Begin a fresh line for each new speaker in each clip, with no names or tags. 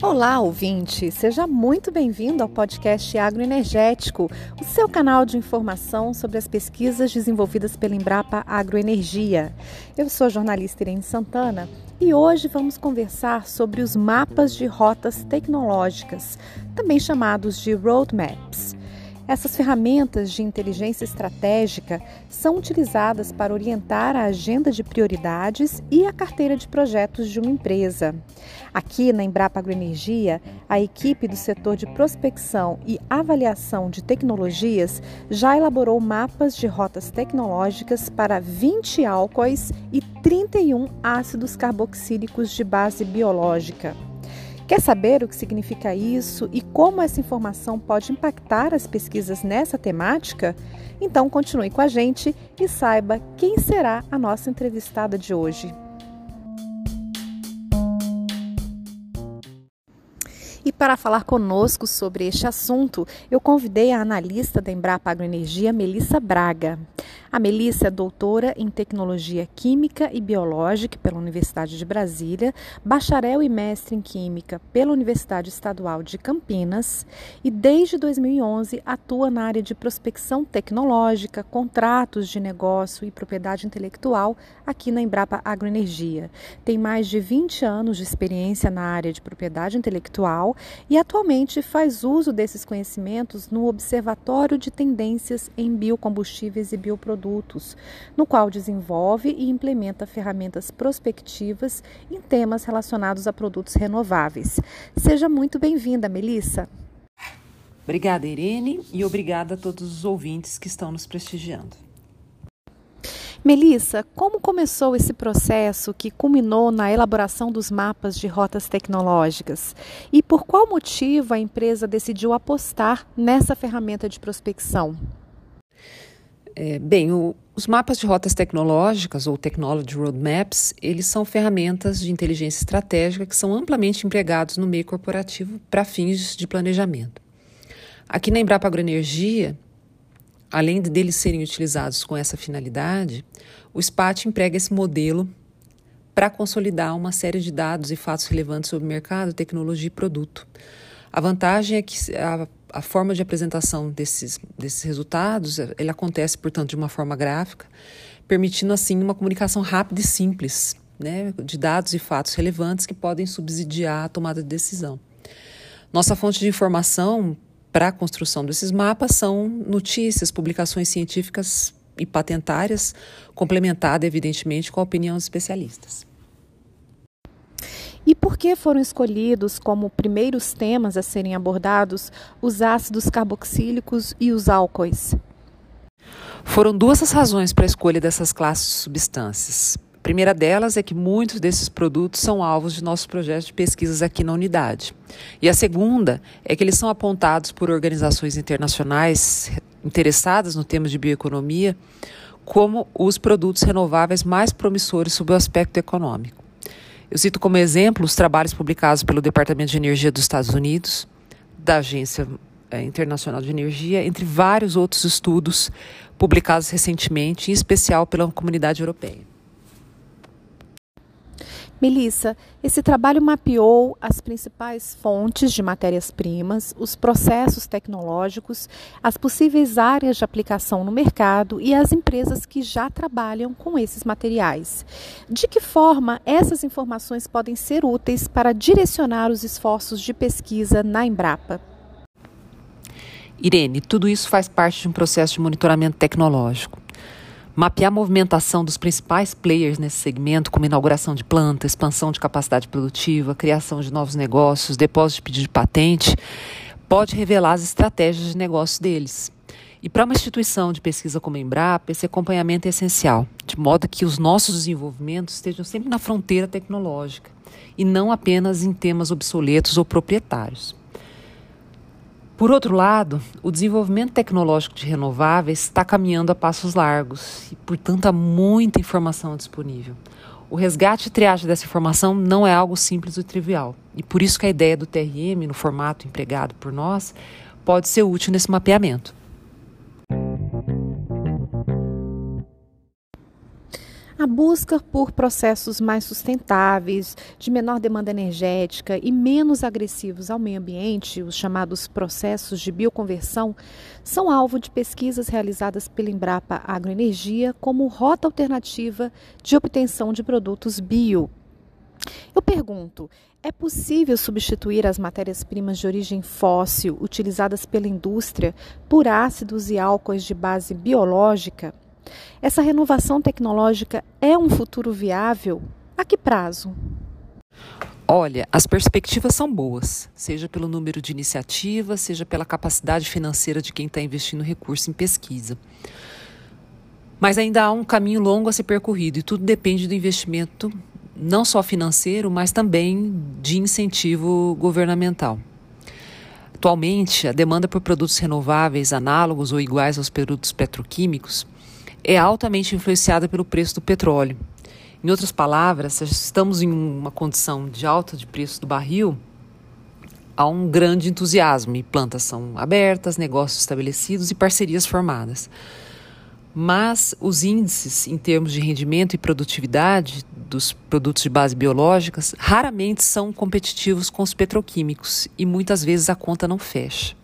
Olá, ouvinte! Seja muito bem-vindo ao podcast Agroenergético, o seu canal de informação sobre as pesquisas desenvolvidas pela Embrapa Agroenergia. Eu sou a jornalista Irene Santana e hoje vamos conversar sobre os mapas de rotas tecnológicas, também chamados de roadmaps. Essas ferramentas de inteligência estratégica são utilizadas para orientar a agenda de prioridades e a carteira de projetos de uma empresa. Aqui na Embrapa Agroenergia, a equipe do setor de prospecção e avaliação de tecnologias já elaborou mapas de rotas tecnológicas para 20 álcoois e 31 ácidos carboxílicos de base biológica. Quer saber o que significa isso e como essa informação pode impactar as pesquisas nessa temática? Então continue com a gente e saiba quem será a nossa entrevistada de hoje. E para falar conosco sobre este assunto, eu convidei a analista da Embrapa Agroenergia, Melissa Braga. A Melissa é doutora em Tecnologia Química e Biológica pela Universidade de Brasília, bacharel e mestre em Química pela Universidade Estadual de Campinas e desde 2011 atua na área de prospecção tecnológica, contratos de negócio e propriedade intelectual aqui na Embrapa Agroenergia. Tem mais de 20 anos de experiência na área de propriedade intelectual e atualmente faz uso desses conhecimentos no Observatório de Tendências em Biocombustíveis e Bioprodutos produtos, no qual desenvolve e implementa ferramentas prospectivas em temas relacionados a produtos renováveis. Seja muito bem-vinda, Melissa.
Obrigada, Irene, e obrigada a todos os ouvintes que estão nos prestigiando.
Melissa, como começou esse processo que culminou na elaboração dos mapas de rotas tecnológicas? E por qual motivo a empresa decidiu apostar nessa ferramenta de prospecção?
É, bem, o, os mapas de rotas tecnológicas ou Technology Roadmaps, eles são ferramentas de inteligência estratégica que são amplamente empregados no meio corporativo para fins de planejamento. Aqui na Embrapa Agroenergia, além de deles serem utilizados com essa finalidade, o SPAT emprega esse modelo para consolidar uma série de dados e fatos relevantes sobre mercado, tecnologia e produto. A vantagem é que a a forma de apresentação desses, desses resultados, ele acontece, portanto, de uma forma gráfica, permitindo, assim, uma comunicação rápida e simples, né, de dados e fatos relevantes que podem subsidiar a tomada de decisão. Nossa fonte de informação para a construção desses mapas são notícias, publicações científicas e patentárias, complementada, evidentemente, com a opinião dos especialistas.
E por que foram escolhidos como primeiros temas a serem abordados os ácidos carboxílicos e os álcoois?
Foram duas as razões para a escolha dessas classes de substâncias. A primeira delas é que muitos desses produtos são alvos de nossos projetos de pesquisas aqui na unidade. E a segunda é que eles são apontados por organizações internacionais interessadas no tema de bioeconomia como os produtos renováveis mais promissores sob o aspecto econômico. Eu cito como exemplo os trabalhos publicados pelo Departamento de Energia dos Estados Unidos, da Agência eh, Internacional de Energia, entre vários outros estudos publicados recentemente, em especial pela comunidade europeia.
Melissa, esse trabalho mapeou as principais fontes de matérias-primas, os processos tecnológicos, as possíveis áreas de aplicação no mercado e as empresas que já trabalham com esses materiais. De que forma essas informações podem ser úteis para direcionar os esforços de pesquisa na Embrapa?
Irene, tudo isso faz parte de um processo de monitoramento tecnológico mapear a movimentação dos principais players nesse segmento, como inauguração de planta, expansão de capacidade produtiva, criação de novos negócios, depósito de pedido de patente, pode revelar as estratégias de negócio deles. E para uma instituição de pesquisa como a Embrapa, esse acompanhamento é essencial, de modo que os nossos desenvolvimentos estejam sempre na fronteira tecnológica e não apenas em temas obsoletos ou proprietários. Por outro lado, o desenvolvimento tecnológico de renováveis está caminhando a passos largos e, portanto, há muita informação disponível. O resgate e triagem dessa informação não é algo simples ou trivial, e por isso que a ideia do TRM, no formato empregado por nós, pode ser útil nesse mapeamento.
A busca por processos mais sustentáveis, de menor demanda energética e menos agressivos ao meio ambiente, os chamados processos de bioconversão, são alvo de pesquisas realizadas pela Embrapa Agroenergia como rota alternativa de obtenção de produtos bio. Eu pergunto: é possível substituir as matérias-primas de origem fóssil utilizadas pela indústria por ácidos e álcoois de base biológica? Essa renovação tecnológica é um futuro viável? A que prazo?
Olha, as perspectivas são boas, seja pelo número de iniciativas, seja pela capacidade financeira de quem está investindo recurso em pesquisa. Mas ainda há um caminho longo a ser percorrido e tudo depende do investimento, não só financeiro, mas também de incentivo governamental. Atualmente, a demanda por produtos renováveis análogos ou iguais aos produtos petroquímicos é altamente influenciada pelo preço do petróleo. Em outras palavras, se estamos em uma condição de alta de preço do barril, há um grande entusiasmo e plantas são abertas, negócios estabelecidos e parcerias formadas. Mas os índices em termos de rendimento e produtividade dos produtos de base biológicas raramente são competitivos com os petroquímicos e muitas vezes a conta não fecha.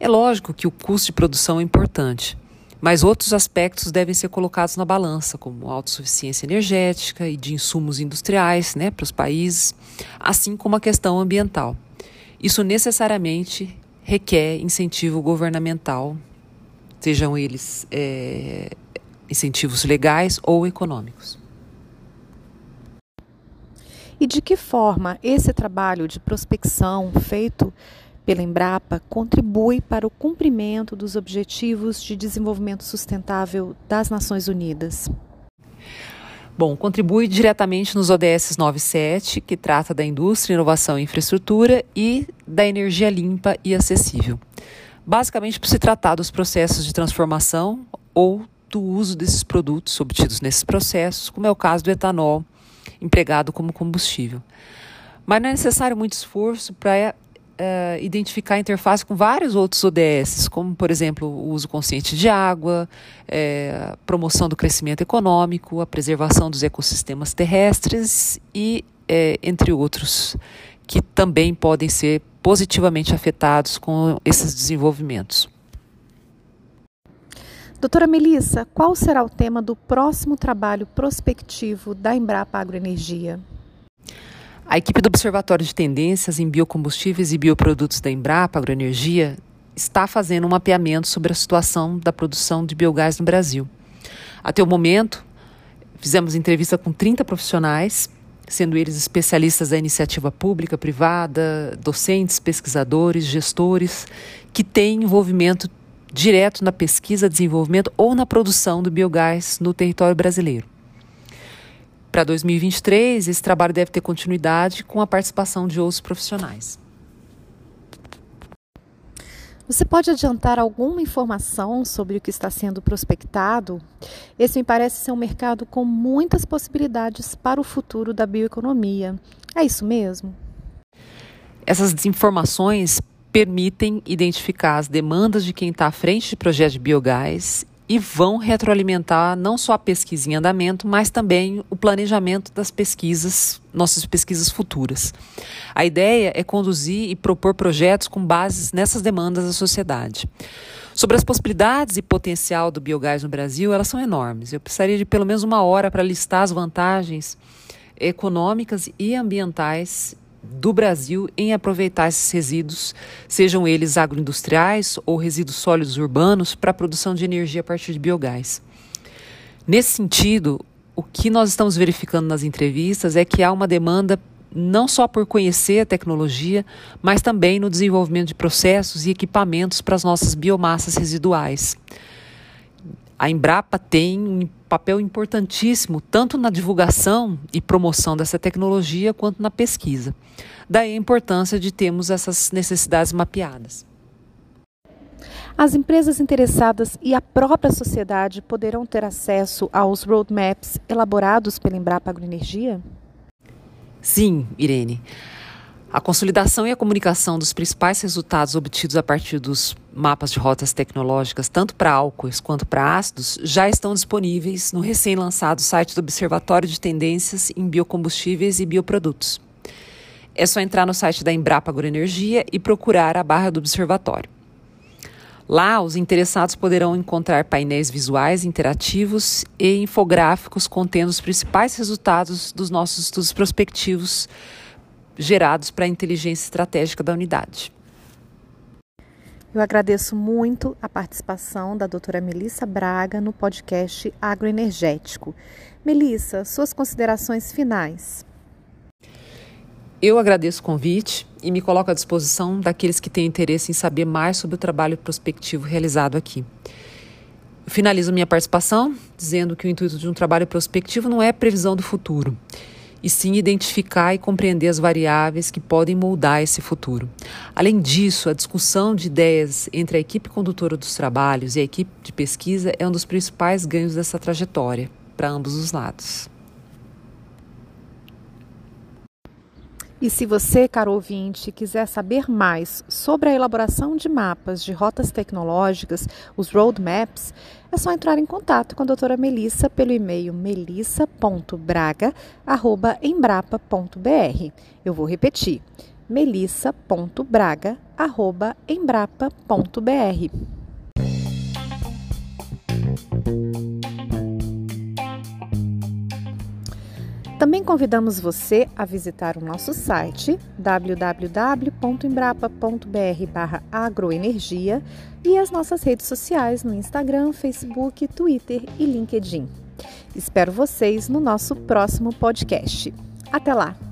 É lógico que o custo de produção é importante, mas outros aspectos devem ser colocados na balança, como autossuficiência energética e de insumos industriais né, para os países, assim como a questão ambiental. Isso necessariamente requer incentivo governamental, sejam eles é, incentivos legais ou econômicos.
E de que forma esse trabalho de prospecção feito pela Embrapa contribui para o cumprimento dos Objetivos de Desenvolvimento Sustentável das Nações Unidas?
Bom, contribui diretamente nos ODS 97, que trata da indústria, inovação e infraestrutura, e da energia limpa e acessível. Basicamente, por se tratar dos processos de transformação ou do uso desses produtos obtidos nesses processos, como é o caso do etanol empregado como combustível. Mas não é necessário muito esforço para uh, identificar a interface com vários outros ODS, como, por exemplo, o uso consciente de água, é, promoção do crescimento econômico, a preservação dos ecossistemas terrestres e, é, entre outros, que também podem ser positivamente afetados com esses desenvolvimentos.
Doutora Melissa, qual será o tema do próximo trabalho prospectivo da Embrapa Agroenergia?
A equipe do Observatório de Tendências em Biocombustíveis e Bioprodutos da Embrapa Agroenergia está fazendo um mapeamento sobre a situação da produção de biogás no Brasil. Até o momento, fizemos entrevista com 30 profissionais, sendo eles especialistas da iniciativa pública, privada, docentes, pesquisadores, gestores, que têm envolvimento direto na pesquisa, desenvolvimento ou na produção do biogás no território brasileiro. Para 2023, esse trabalho deve ter continuidade com a participação de outros profissionais.
Você pode adiantar alguma informação sobre o que está sendo prospectado? Esse me parece ser um mercado com muitas possibilidades para o futuro da bioeconomia. É isso mesmo?
Essas informações permitem identificar as demandas de quem está à frente de projetos de biogás e vão retroalimentar não só a pesquisa em andamento, mas também o planejamento das pesquisas, nossas pesquisas futuras. A ideia é conduzir e propor projetos com bases nessas demandas da sociedade. Sobre as possibilidades e potencial do biogás no Brasil, elas são enormes. Eu precisaria de pelo menos uma hora para listar as vantagens econômicas e ambientais do Brasil em aproveitar esses resíduos, sejam eles agroindustriais ou resíduos sólidos urbanos, para a produção de energia a partir de biogás. Nesse sentido, o que nós estamos verificando nas entrevistas é que há uma demanda não só por conhecer a tecnologia, mas também no desenvolvimento de processos e equipamentos para as nossas biomassas residuais. A Embrapa tem um papel importantíssimo tanto na divulgação e promoção dessa tecnologia quanto na pesquisa. Daí a importância de termos essas necessidades mapeadas.
As empresas interessadas e a própria sociedade poderão ter acesso aos roadmaps elaborados pela Embrapa Agroenergia?
Sim, Irene. A consolidação e a comunicação dos principais resultados obtidos a partir dos mapas de rotas tecnológicas, tanto para álcoois quanto para ácidos, já estão disponíveis no recém-lançado site do Observatório de Tendências em Biocombustíveis e Bioprodutos. É só entrar no site da Embrapa Agroenergia e procurar a barra do observatório. Lá, os interessados poderão encontrar painéis visuais interativos e infográficos contendo os principais resultados dos nossos estudos prospectivos gerados para a inteligência estratégica da unidade.
Eu agradeço muito a participação da doutora Melissa Braga no podcast Agroenergético. Melissa, suas considerações finais.
Eu agradeço o convite e me coloco à disposição daqueles que têm interesse em saber mais sobre o trabalho prospectivo realizado aqui. Finalizo minha participação dizendo que o intuito de um trabalho prospectivo não é previsão do futuro e sim identificar e compreender as variáveis que podem moldar esse futuro. Além disso, a discussão de ideias entre a equipe condutora dos trabalhos e a equipe de pesquisa é um dos principais ganhos dessa trajetória, para ambos os lados.
E se você, caro ouvinte, quiser saber mais sobre a elaboração de mapas de rotas tecnológicas, os roadmaps, é só entrar em contato com a doutora Melissa pelo e-mail melissa.braga.embrapa.br. Eu vou repetir, melissa.braga.embrapa.br. Também convidamos você a visitar o nosso site www.embrapa.br/agroenergia e as nossas redes sociais no Instagram, Facebook, Twitter e LinkedIn. Espero vocês no nosso próximo podcast. Até lá!